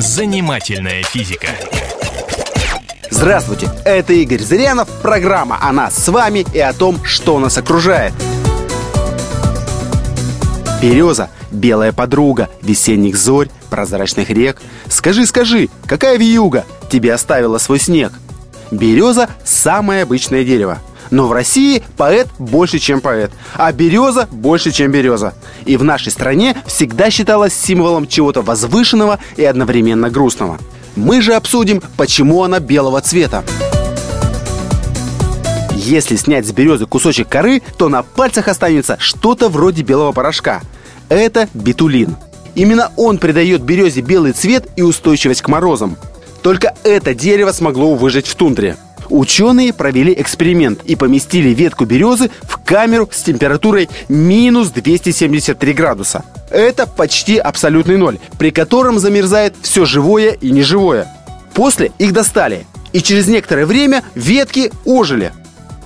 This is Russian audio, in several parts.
Занимательная физика. Здравствуйте, это Игорь Зырянов, программа о нас с вами и о том, что нас окружает. Береза – белая подруга весенних зорь, прозрачных рек. Скажи, скажи, какая вьюга тебе оставила свой снег? Береза – самое обычное дерево. Но в России поэт больше, чем поэт, а береза больше, чем береза. И в нашей стране всегда считалась символом чего-то возвышенного и одновременно грустного. Мы же обсудим, почему она белого цвета. Если снять с березы кусочек коры, то на пальцах останется что-то вроде белого порошка. Это битулин. Именно он придает березе белый цвет и устойчивость к морозам. Только это дерево смогло выжить в тундре. Ученые провели эксперимент и поместили ветку березы в камеру с температурой минус 273 градуса. Это почти абсолютный ноль, при котором замерзает все живое и неживое. После их достали, и через некоторое время ветки ожили.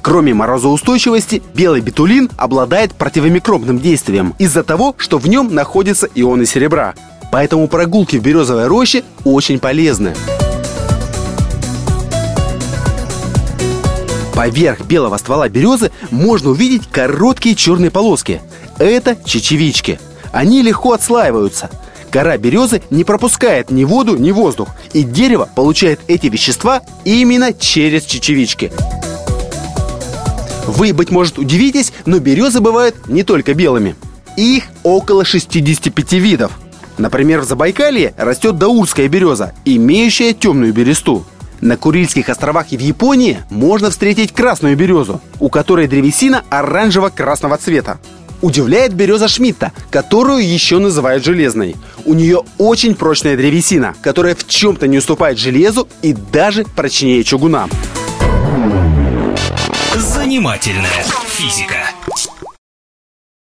Кроме морозоустойчивости, белый бетулин обладает противомикробным действием из-за того, что в нем находятся ионы серебра. Поэтому прогулки в березовой роще очень полезны. Поверх белого ствола березы можно увидеть короткие черные полоски. Это чечевички. Они легко отслаиваются. Кора березы не пропускает ни воду, ни воздух, и дерево получает эти вещества именно через чечевички. Вы, быть может, удивитесь, но березы бывают не только белыми. Их около 65 видов. Например, в Забайкалье растет даурская береза, имеющая темную бересту. На Курильских островах и в Японии можно встретить красную березу, у которой древесина оранжево-красного цвета. Удивляет береза Шмидта, которую еще называют железной. У нее очень прочная древесина, которая в чем-то не уступает железу и даже прочнее чугуна. Занимательная физика.